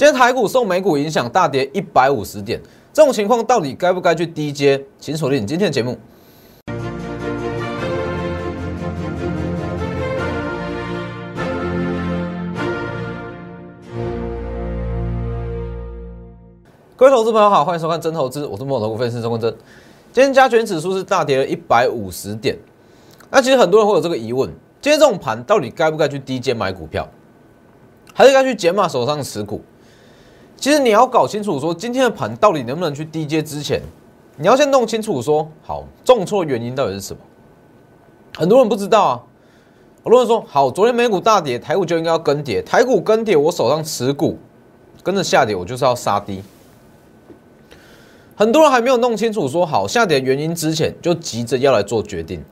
今天台股受美股影响大跌一百五十点，这种情况到底该不该去低接？请锁定今天的节目。各位投资朋友好，欢迎收看真投资，我是摩头股分析师钟文真。今天加权指数是大跌了一百五十点，那其实很多人会有这个疑问：今天这种盘到底该不该去低阶买股票，还是该去减码手上持股？其实你要搞清楚，说今天的盘到底能不能去低阶之前，你要先弄清楚说，好重挫原因到底是什么？很多人不知道啊。很多人说，好，昨天美股大跌，台股就应该要跟跌，台股跟跌，我手上持股跟着下跌，我就是要杀低。很多人还没有弄清楚，说好下跌原因之前，就急着要来做决定，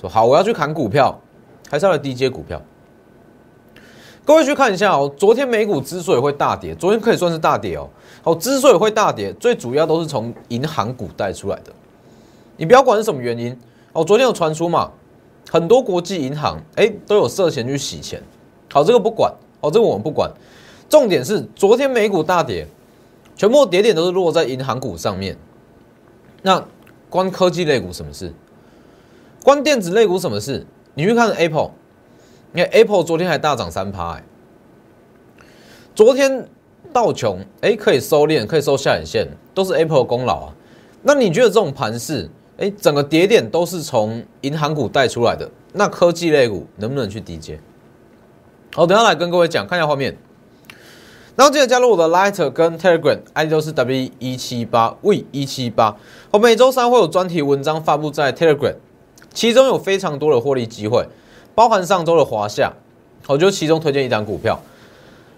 说好我要去砍股票，还是要来低接股票？各位去看一下哦，昨天美股之所以会大跌，昨天可以算是大跌哦。好，之所以会大跌，最主要都是从银行股带出来的。你不要管是什么原因哦，昨天有传出嘛，很多国际银行哎都有涉嫌去洗钱。好，这个不管哦，这个我们不管。重点是昨天美股大跌。全部跌点都是落在银行股上面，那关科技类股什么事？关电子类股什么事？你去看 Apple，你看 Apple 昨天还大涨三趴，哎，昨天道琼哎可以收敛，可以收下影线，都是 Apple 的功劳啊。那你觉得这种盘势，哎，整个跌点都是从银行股带出来的，那科技类股能不能去低接？好，等下来跟各位讲，看一下画面。然后记得加入我的 Lighter 跟 Telegram，ID 都是 W 一七八 V 一七八。我每周三会有专题文章发布在 Telegram，其中有非常多的获利机会，包含上周的华夏，我就其中推荐一张股票。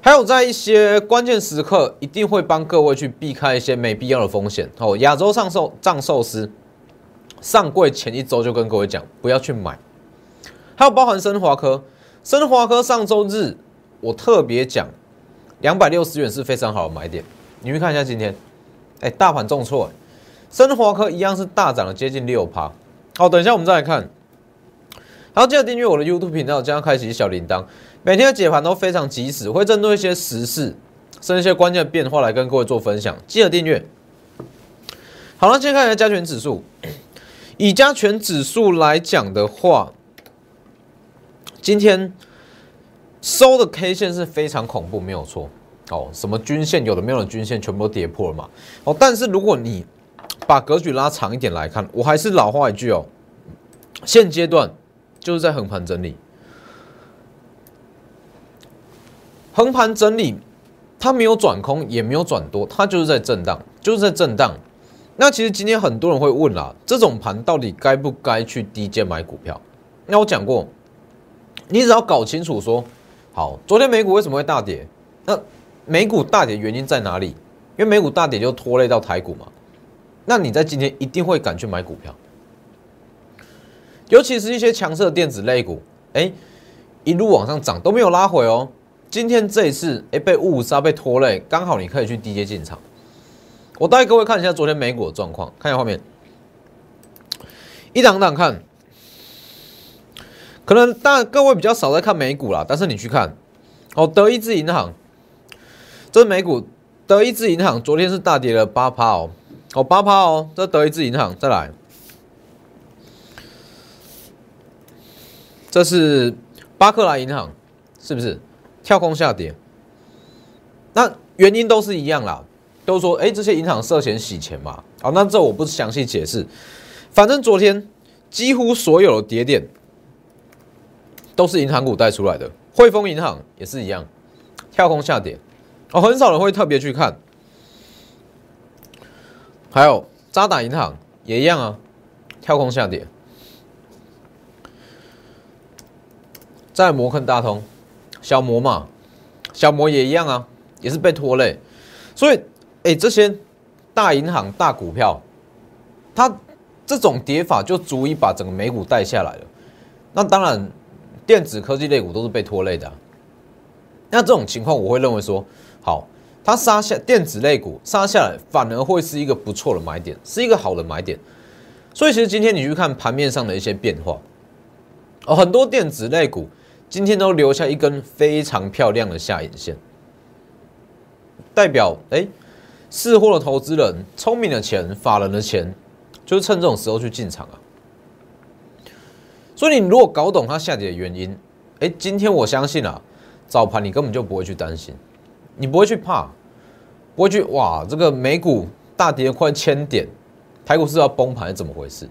还有在一些关键时刻，一定会帮各位去避开一些没必要的风险。哦，亚洲上寿藏寿司上柜前一周就跟各位讲，不要去买。还有包含升华科，升华科上周日我特别讲。两百六十元是非常好的买点，你们看一下今天，哎，大盘重挫，生华科一样是大涨了接近六趴。好，等一下我们再来看，好，记得订阅我的 YouTube 频道，加上开启小铃铛，每天的解盘都非常及时，会针对一些时事，甚至一些关键的变化来跟各位做分享，记得订阅。好了，先看一下加权指数，以加权指数来讲的话，今天。收的 K 线是非常恐怖，没有错哦。什么均线有的没有的均线全部都跌破了嘛？哦，但是如果你把格局拉长一点来看，我还是老话一句哦，现阶段就是在横盘整理，横盘整理，它没有转空，也没有转多，它就是在震荡，就是在震荡。那其实今天很多人会问啦，这种盘到底该不该去低阶买股票？那我讲过，你只要搞清楚说。好，昨天美股为什么会大跌？那美股大跌原因在哪里？因为美股大跌就拖累到台股嘛。那你在今天一定会敢去买股票，尤其是一些强势的电子类股，哎，一路往上涨都没有拉回哦。今天这一次，哎，被误杀被拖累，刚好你可以去低阶进场。我带各位看一下昨天美股的状况，看一下画面，一档档看。可能大各位比较少在看美股啦，但是你去看，哦，德意志银行，这是美股，德意志银行昨天是大跌了八趴哦，哦八趴哦，这德意志银行再来，这是巴克莱银行，是不是跳空下跌？那原因都是一样啦，都说哎这些银行涉嫌洗钱嘛，好，那这我不详细解释，反正昨天几乎所有的跌点。都是银行股带出来的，汇丰银行也是一样，跳空下跌，哦，很少人会特别去看。还有渣打银行也一样啊，跳空下跌。在摩根大通，小摩嘛，小摩也一样啊，也是被拖累。所以，哎，这些大银行、大股票，它这种跌法就足以把整个美股带下来了。那当然。电子科技类股都是被拖累的，那这种情况我会认为说，好，它杀下电子类股杀下来，反而会是一个不错的买点，是一个好的买点。所以其实今天你去看盘面上的一些变化，哦，很多电子类股今天都留下一根非常漂亮的下影线。代表哎，识货的投资人、聪明的钱、法人的钱，就是趁这种时候去进场啊。所以你如果搞懂它下跌的原因，哎，今天我相信啊，早盘你根本就不会去担心，你不会去怕，不会去哇，这个美股大跌快千点，台股是要崩盘怎么回事？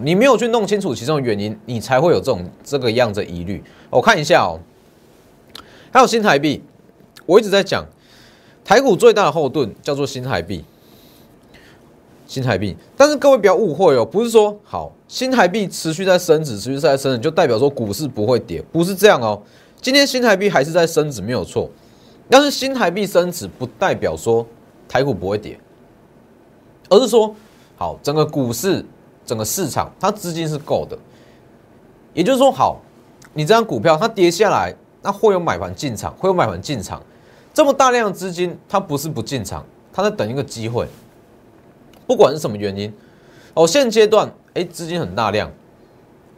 你没有去弄清楚其中的原因，你才会有这种这个样子疑虑。我看一下哦，还有新台币，我一直在讲，台股最大的后盾叫做新台币。新台币，但是各位不要误会哦，不是说好新台币持续在升值，持续在升值就代表说股市不会跌，不是这样哦。今天新台币还是在升值，没有错。但是新台币升值不代表说台股不会跌，而是说好整个股市、整个市场它资金是够的，也就是说好，你这张股票它跌下来，那会有买盘进场，会有买盘进场，这么大量的资金，它不是不进场，它在等一个机会。不管是什么原因，哦，现阶段哎，资金很大量，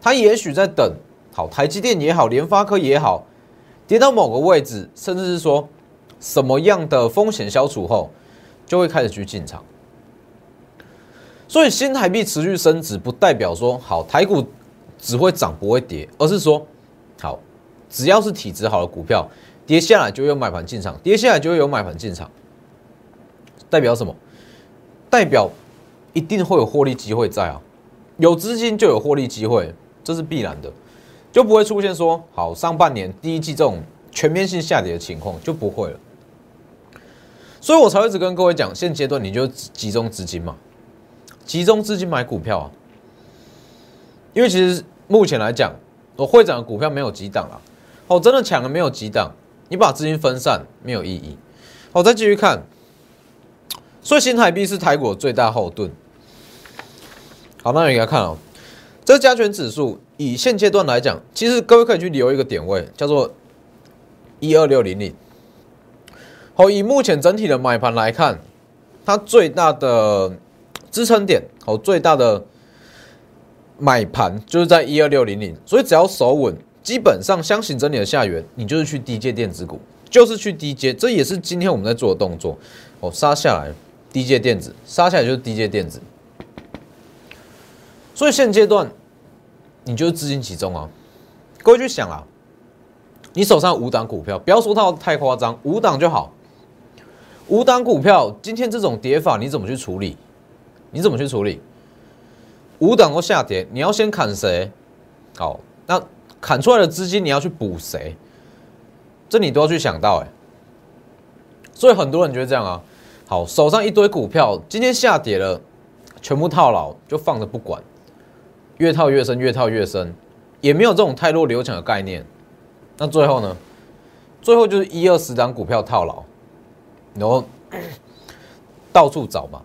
它也许在等，好，台积电也好，联发科也好，跌到某个位置，甚至是说什么样的风险消除后，就会开始去进场。所以新台币持续升值，不代表说好台股只会涨不会跌，而是说好，只要是体质好的股票，跌下来就有买盘进场，跌下来就会有买盘进场，代表什么？代表。一定会有获利机会在啊，有资金就有获利机会，这是必然的，就不会出现说好上半年第一季这种全面性下跌的情况就不会了。所以我才会一直跟各位讲，现阶段你就集中资金嘛，集中资金买股票啊，因为其实目前来讲，我会长的股票没有几档啊，哦，真的抢了没有几档，你把资金分散没有意义。好，再继续看，所以新台币是台股最大后盾。好，那你来看哦，这加权指数以现阶段来讲，其实各位可以去留一个点位，叫做一二六零零。好，以目前整体的买盘来看，它最大的支撑点，好，最大的买盘就是在一二六零零，所以只要守稳，基本上相信整理的下缘，你就是去低阶电子股，就是去低阶，这也是今天我们在做的动作。哦，杀下来低阶电子，杀下来就是低阶电子。所以现阶段，你就是资金集中啊！各位去想啊，你手上五档股票，不要说它太夸张，五档就好。五档股票今天这种跌法，你怎么去处理？你怎么去处理？五档都下跌，你要先砍谁？好，那砍出来的资金你要去补谁？这你都要去想到哎。所以很多人觉得这样啊，好，手上一堆股票，今天下跌了，全部套牢，就放着不管。越套越深，越套越深，也没有这种太弱流强的概念。那最后呢？最后就是一二十张股票套牢，然后 到处找嘛，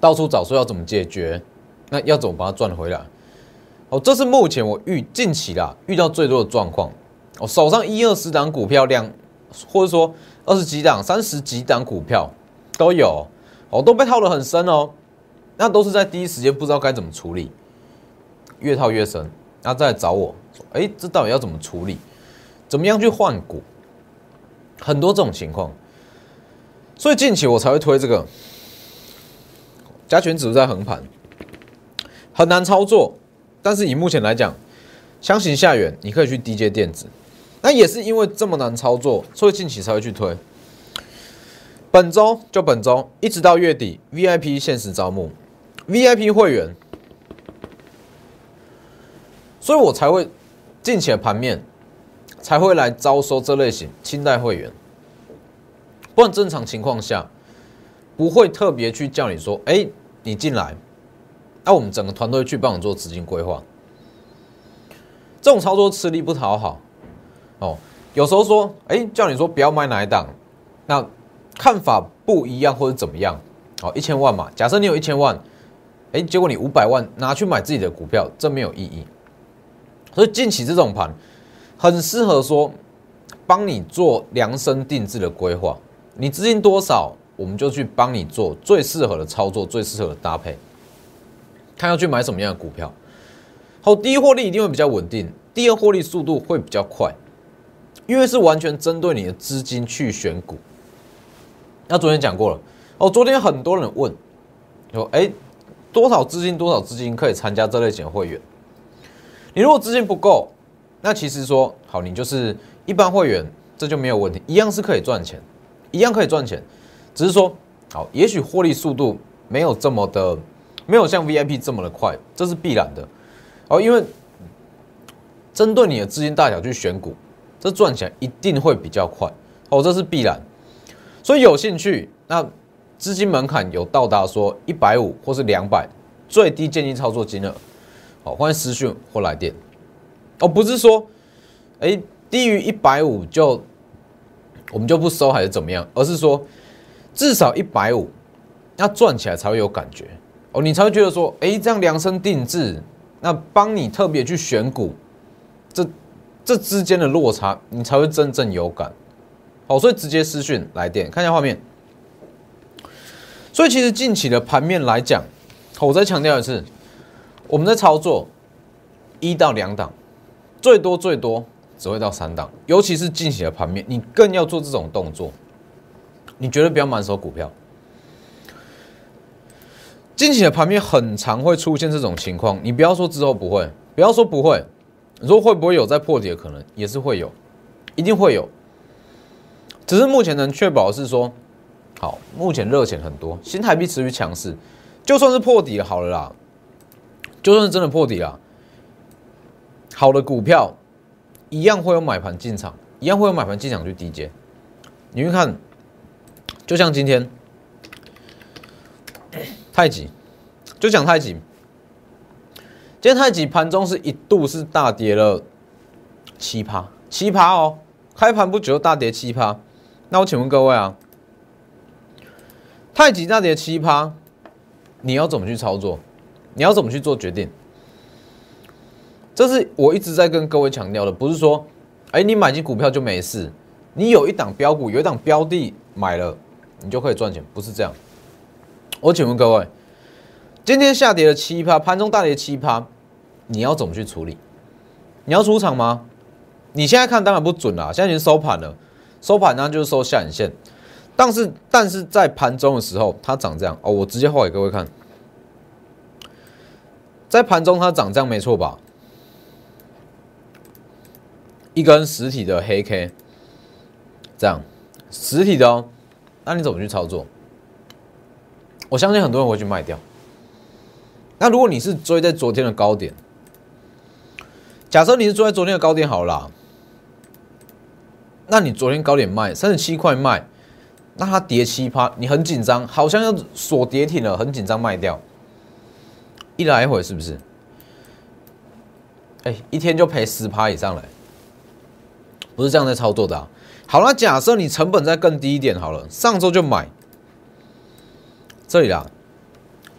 到处找说要怎么解决，那要怎么把它赚回来？哦，这是目前我遇近期啦遇到最多的状况。我手上一二十档股票量，或者说二十几档、三十几档股票都有，哦，都被套得很深哦。那都是在第一时间不知道该怎么处理。越套越深，然后再来找我说：“哎，这到底要怎么处理？怎么样去换股？很多这种情况，所以近期我才会推这个加权指数在横盘，很难操作。但是以目前来讲，相形下远，你可以去低阶电子。那也是因为这么难操作，所以近期才会去推。本周就本周，一直到月底，VIP 限时招募，VIP 会员。”所以我才会近期的盘面才会来招收这类型清代会员，不然正常情况下不会特别去叫你说，哎，你进来，那我们整个团队去帮你做资金规划。这种操作吃力不讨好哦。有时候说，哎，叫你说不要买哪一档，那看法不一样或者怎么样？哦，一千万嘛，假设你有一千万，哎，结果你五百万拿去买自己的股票，这没有意义。所以近期这种盘很适合说帮你做量身定制的规划，你资金多少，我们就去帮你做最适合的操作，最适合的搭配。看要去买什么样的股票，好，第一获利一定会比较稳定，第二获利速度会比较快，因为是完全针对你的资金去选股。那昨天讲过了哦，昨天很多人问，说哎，多少资金多少资金可以参加这类型的会员？你如果资金不够，那其实说好，你就是一般会员，这就没有问题，一样是可以赚钱，一样可以赚钱，只是说好，也许获利速度没有这么的，没有像 VIP 这么的快，这是必然的哦，因为针对你的资金大小去选股，这赚起来一定会比较快哦，这是必然。所以有兴趣，那资金门槛有到达说一百五或是两百，最低建议操作金额，好，欢迎私讯或来电。哦，不是说，哎，低于一百五就我们就不收还是怎么样，而是说至少一百五，那赚起来才会有感觉哦，你才会觉得说，哎，这样量身定制，那帮你特别去选股，这这之间的落差，你才会真正有感。好，所以直接私讯来电，看一下画面。所以其实近期的盘面来讲，我再强调一次，我们在操作一到两档。最多最多只会到三档，尤其是近期的盘面，你更要做这种动作。你绝对不要满手股票。近期的盘面很常会出现这种情况，你不要说之后不会，不要说不会，你说会不会有在破底的可能，也是会有，一定会有。只是目前能确保是说，好，目前热钱很多，新台币持续强势，就算是破底了，好了啦，就算是真的破底了。好的股票一样会有买盘进场，一样会有买盘进场去低接。你去看，就像今天太极，就讲太极。今天太极盘中是一度是大跌了七趴，七趴哦，开盘不久大跌七趴。那我请问各位啊，太极大跌七趴，你要怎么去操作？你要怎么去做决定？这是我一直在跟各位强调的，不是说，哎，你买进股票就没事，你有一档标股，有一档标的买了，你就可以赚钱，不是这样。我请问各位，今天下跌了七趴，盘中大跌七趴，你要怎么去处理？你要出场吗？你现在看当然不准了，现在已经收盘了，收盘呢就是收下影线，但是但是在盘中的时候它涨这样哦，我直接画给各位看，在盘中它涨这样没错吧？一根实体的黑 K，这样实体的哦，那你怎么去操作？我相信很多人会去卖掉。那如果你是追在昨天的高点，假设你是追在昨天的高点好了，那你昨天高点卖三十七块卖，那它跌七趴，你很紧张，好像要锁跌停了，很紧张卖掉，一来一回是不是？哎，一天就赔十趴以上了。不是这样在操作的。好了，假设你成本再更低一点好了，上周就买这里啦，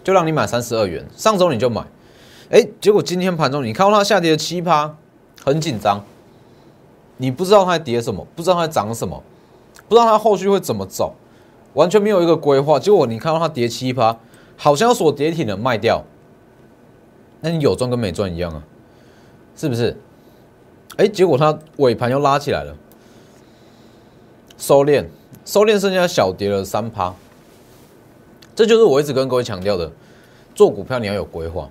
就让你买三十二元。上周你就买，哎，结果今天盘中你看到它下跌了七趴，很紧张，你不知道它跌什么，不知道它涨什么，不知道它后续会怎么走，完全没有一个规划。结果你看到它跌七趴，好像锁跌停了卖掉，那你有赚跟没赚一样啊，是不是？哎，结果它尾盘又拉起来了，收敛，收敛，剩下小跌了三趴。这就是我一直跟各位强调的，做股票你要有规划，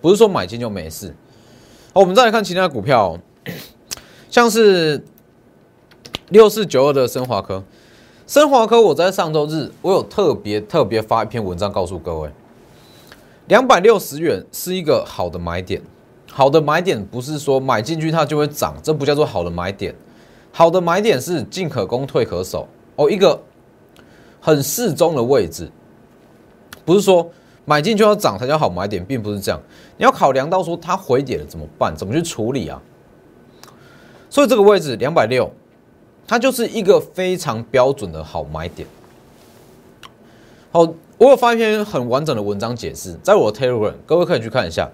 不是说买进就没事。好，我们再来看其他股票，像是六四九二的升华科，升华科，我在上周日我有特别特别发一篇文章告诉各位，两百六十元是一个好的买点。好的买点不是说买进去它就会涨，这不叫做好的买点。好的买点是进可攻退可守哦，一个很适中的位置，不是说买进就要涨才叫好买点，并不是这样。你要考量到说它回跌了怎么办，怎么去处理啊？所以这个位置两百六，它就是一个非常标准的好买点。好，我有发一篇很完整的文章解释，在我的 Telegram，各位可以去看一下。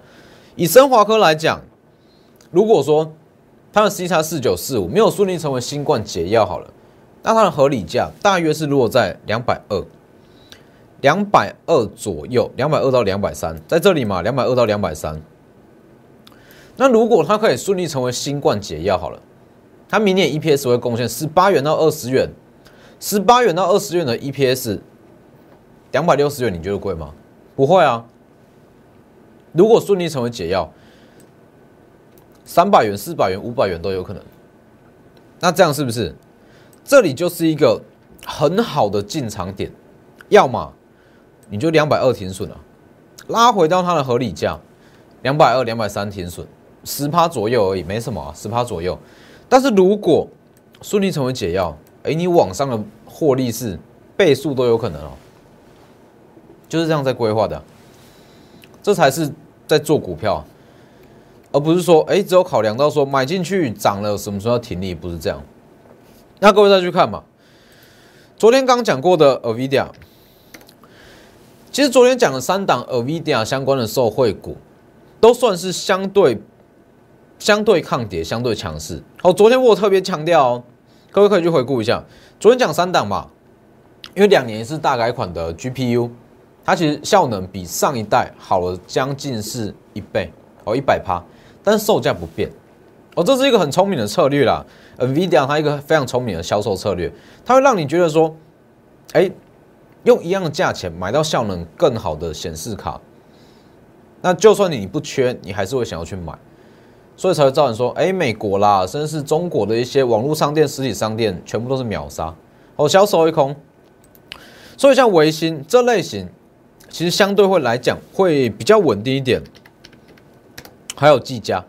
以升华科来讲，如果说它的 C 叉四九四五没有顺利成为新冠解药好了，那它的合理价大约是落在两百二，两百二左右，两百二到两百三，在这里嘛，两百二到两百三。那如果它可以顺利成为新冠解药好了，它明年 EPS 会贡献十八元到二十元，十八元到二十元的 EPS，两百六十元，你觉得贵吗？不会啊。如果顺利成为解药，三百元、四百元、五百元都有可能。那这样是不是？这里就是一个很好的进场点，要么你就两百二停损了，拉回到它的合理价，两百二、两百三停损，十趴左右而已，没什么啊，十趴左右。但是如果顺利成为解药，哎，你网上的获利是倍数都有可能哦，就是这样在规划的，这才是在做股票，而不是说哎，只有考量到说买进去涨了什么时候要停利，不是这样。那各位再去看嘛，昨天刚讲过的 Avidia，其实昨天讲的三档 Avidia 相关的受惠股，都算是相对相对抗跌、相对强势。哦，昨天我特别强调哦，各位可以去回顾一下，昨天讲三档嘛，因为两年是大改款的 GPU，它其实效能比上一代好了将近是一倍哦，一百趴，但是售价不变。哦，这是一个很聪明的策略啦。NVIDIA 它一个非常聪明的销售策略，它会让你觉得说，哎，用一样的价钱买到效能更好的显示卡，那就算你不缺，你还是会想要去买，所以才会造成说，哎，美国啦，甚至是中国的一些网络商店、实体商店，全部都是秒杀，哦，销售一空。所以像维新这类型，其实相对会来讲会比较稳定一点，还有技嘉。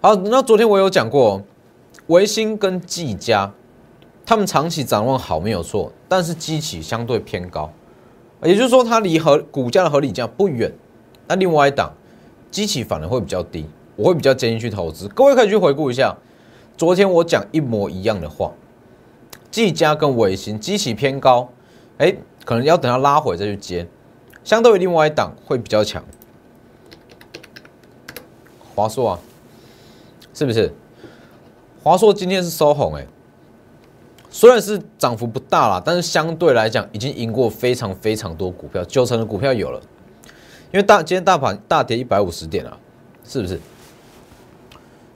好，那昨天我有讲过，维新跟技嘉，他们长期展望好没有错，但是基期相对偏高，也就是说它离合股价的合理价不远。那另外一档基期反而会比较低，我会比较建议去投资。各位可以去回顾一下，昨天我讲一模一样的话，技嘉跟维新基期偏高，哎，可能要等它拉回再去接，相对于另外一档会比较强。华硕啊。是不是？华硕今天是收红哎，虽然是涨幅不大啦，但是相对来讲已经赢过非常非常多股票，九成的股票有了。因为大今天大盘大跌一百五十点啊，是不是？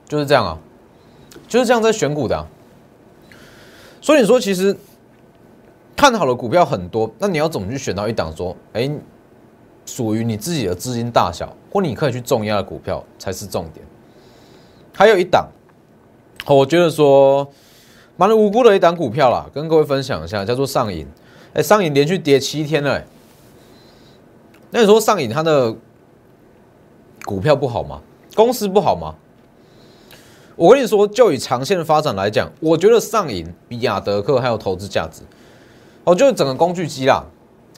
就是这样啊，就是这样在选股的。所以你说其实看好的股票很多，那你要怎么去选到一档说，哎，属于你自己的资金大小，或你可以去重压的股票才是重点。还有一档，我觉得说蛮无辜的一档股票啦，跟各位分享一下，叫做上影。哎，上影连续跌七天了。那你说上影它的股票不好吗？公司不好吗？我跟你说，就以长线的发展来讲，我觉得上影比亚德克还有投资价值。哦，就是整个工具机啦，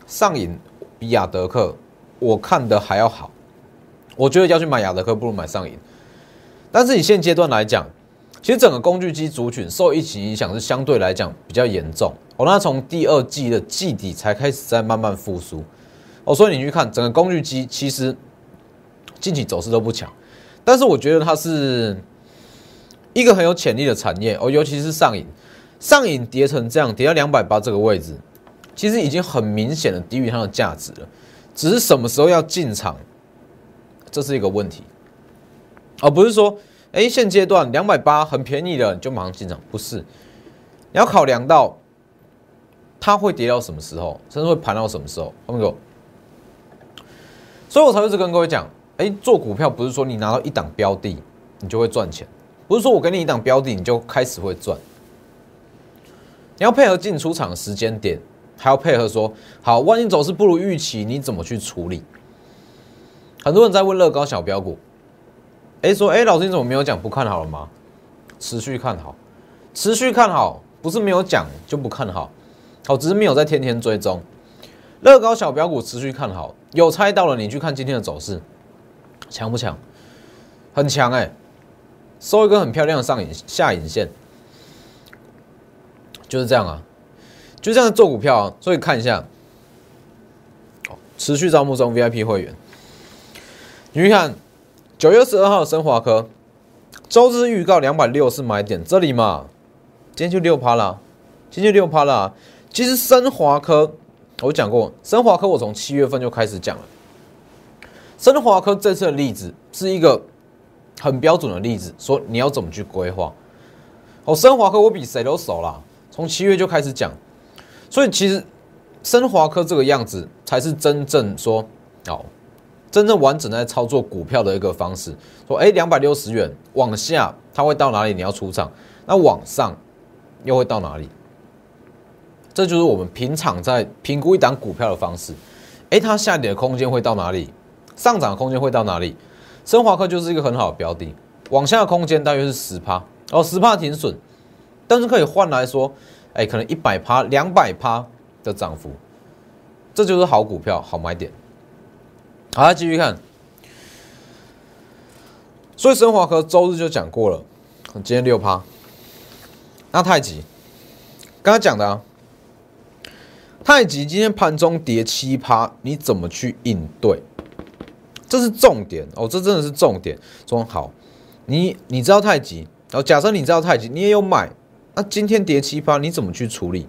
上影比亚德克我看的还要好。我觉得要去买雅德克，不如买上影。但是以现阶段来讲，其实整个工具机族群受疫情影响是相对来讲比较严重哦。那从第二季的季底才开始在慢慢复苏哦，所以你去看整个工具机，其实近期走势都不强。但是我觉得它是一个很有潜力的产业哦，尤其是上影，上影跌成这样，跌到两百八这个位置，其实已经很明显的低于它的价值了。只是什么时候要进场，这是一个问题。而不是说，哎，现阶段两百八很便宜的，你就马上进场，不是？你要考量到它会跌到什么时候，甚至会盘到什么时候，懂不懂？所以我才一直跟各位讲，哎，做股票不是说你拿到一档标的，你就会赚钱，不是说我给你一档标的，你就开始会赚。你要配合进出场时间点，还要配合说，好，万一走势不如预期，你怎么去处理？很多人在问乐高小标股。哎，说哎，老师你怎么没有讲不看好了吗？持续看好，持续看好，不是没有讲就不看好，好，只是没有在天天追踪。乐高小标股持续看好，有猜到了，你去看今天的走势，强不强？很强哎，收一根很漂亮的上影下影线，就是这样啊，就这样做股票啊。所以看一下，持续招募中 VIP 会员，你去看。九月十二号，升华科周日预告两百六是买点，这里嘛，今天就六趴啦，今天就六趴啦。其实升华科，我讲过，升华科我从七月份就开始讲了。升华科这次的例子是一个很标准的例子，说你要怎么去规划。哦，升华科我比谁都熟啦，从七月就开始讲。所以其实升华科这个样子才是真正说哦，真正完整在操作股票的一个方式。说哎，两百六十元往下它会到哪里？你要出场，那往上又会到哪里？这就是我们平常在评估一档股票的方式。哎，它下跌的空间会到哪里？上涨的空间会到哪里？升华科就是一个很好的标的，往下的空间大约是十趴哦，十趴停损，但是可以换来说，哎，可能一百趴、两百趴的涨幅，这就是好股票、好买点。好，继续看。所以升华科周日就讲过了，今天六趴。那太极，刚刚讲的啊，太极今天盘中跌七趴，你怎么去应对？这是重点哦，这真的是重点。说好，你你知道太极，然后假设你知道太极，你也有买，那今天跌七八，你怎么去处理？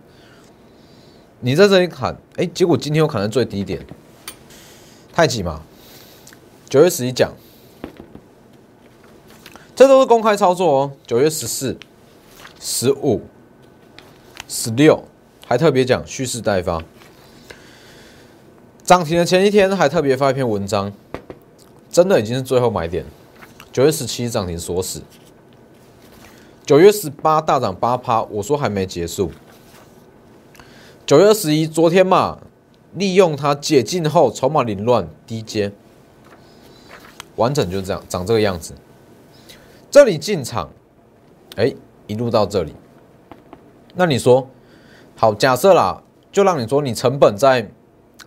你在这里砍，哎，结果今天又砍在最低点，太挤嘛，九月十一讲。这都是公开操作哦，九月十四、十五、十六，还特别讲蓄势待发。涨停的前一天还特别发一篇文章，真的已经是最后买点。九月十七涨停锁死，九月十八大涨八趴，我说还没结束。九月二十一，昨天嘛，利用它解禁后筹码凌乱低阶，完整就这样长这个样子。这里进场，哎，一路到这里，那你说好？假设啦，就让你说你成本在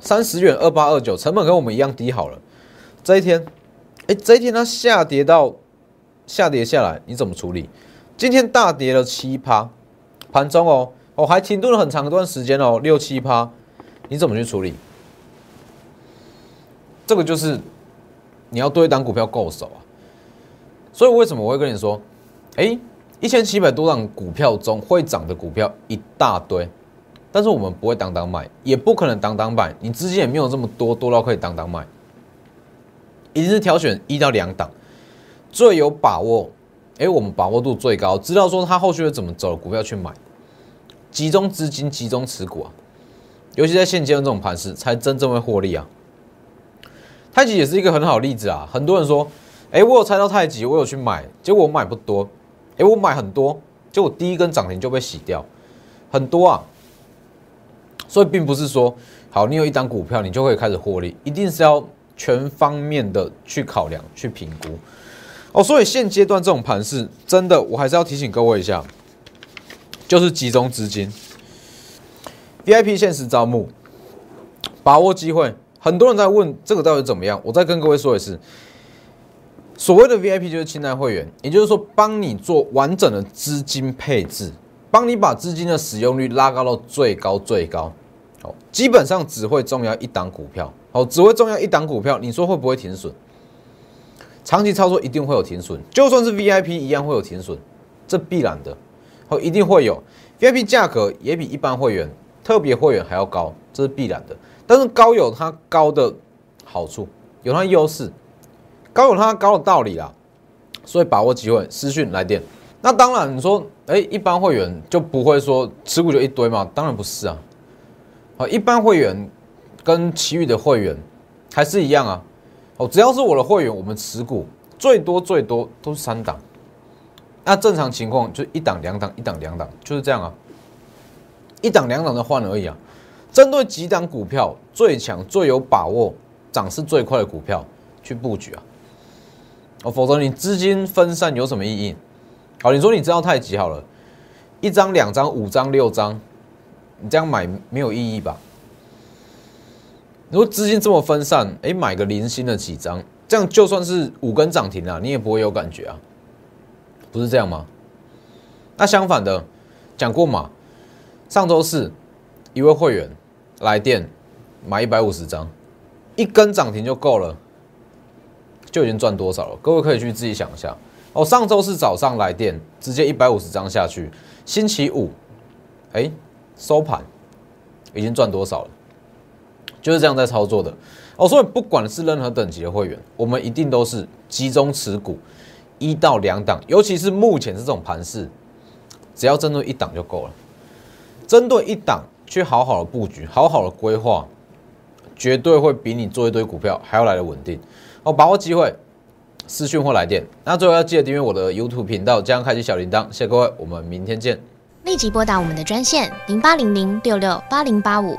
三十元二八二九，成本跟我们一样低好了。这一天，哎，这一天它下跌到下跌下来，你怎么处理？今天大跌了七趴，盘中哦，哦还停顿了很长一段时间哦，六七趴，你怎么去处理？这个就是你要对一档股票够手啊。所以为什么我会跟你说，哎，一千七百多档股票中会涨的股票一大堆，但是我们不会当当买，也不可能当当买，你资金也没有这么多多到可以当当买，一定是挑选一到两档最有把握，哎，我们把握度最高，知道说它后续会怎么走股票去买，集中资金，集中持股啊，尤其在现阶段这种盘势，才真正会获利啊。太极也是一个很好的例子啊，很多人说。哎，我有猜到太极，我有去买，结果我买不多。哎，我买很多，结果第一根涨停就被洗掉，很多啊。所以并不是说，好，你有一张股票，你就可以开始获利，一定是要全方面的去考量、去评估。哦，所以现阶段这种盘势，真的，我还是要提醒各位一下，就是集中资金，VIP 限时招募，把握机会。很多人在问这个到底怎么样，我再跟各位说一次。所谓的 VIP 就是清代会员，也就是说帮你做完整的资金配置，帮你把资金的使用率拉高到最高最高。好，基本上只会重要一档股票，好，只会重要一档股票。你说会不会停损？长期操作一定会有停损，就算是 VIP 一样会有停损，这必然的，哦，一定会有。VIP 价格也比一般会员、特别会员还要高，这是必然的。但是高有它高的好处，有它优势。高有它高的道理啦，所以把握机会，私讯来电。那当然，你说，哎，一般会员就不会说持股就一堆嘛？当然不是啊。好，一般会员跟其余的会员还是一样啊。哦，只要是我的会员，我们持股最多最多都是三档。那正常情况就一档两档，一档两档，就是这样啊。一档两档的换而已啊。针对几档股票最强、最有把握、涨势最快的股票去布局啊。哦，否则你资金分散有什么意义？好，你说你知道太极好了，一张、两张、五张、六张，你这样买没有意义吧？如果资金这么分散，哎，买个零星的几张，这样就算是五根涨停啊，你也不会有感觉啊，不是这样吗？那相反的，讲过嘛，上周四一位会员来电买一百五十张，一根涨停就够了。就已经赚多少了？各位可以去自己想一下哦。上周是早上来电，直接一百五十张下去。星期五，哎，收盘已经赚多少了？就是这样在操作的哦。所以不管是任何等级的会员，我们一定都是集中持股一到两档，尤其是目前这种盘势，只要针对一档就够了。针对一档去好好的布局，好好的规划，绝对会比你做一堆股票还要来的稳定。哦，把握机会，私讯或来电。那最后要记得订阅我的 YouTube 频道，加上开启小铃铛。谢谢各位，我们明天见。立即拨打我们的专线零八零零六六八零八五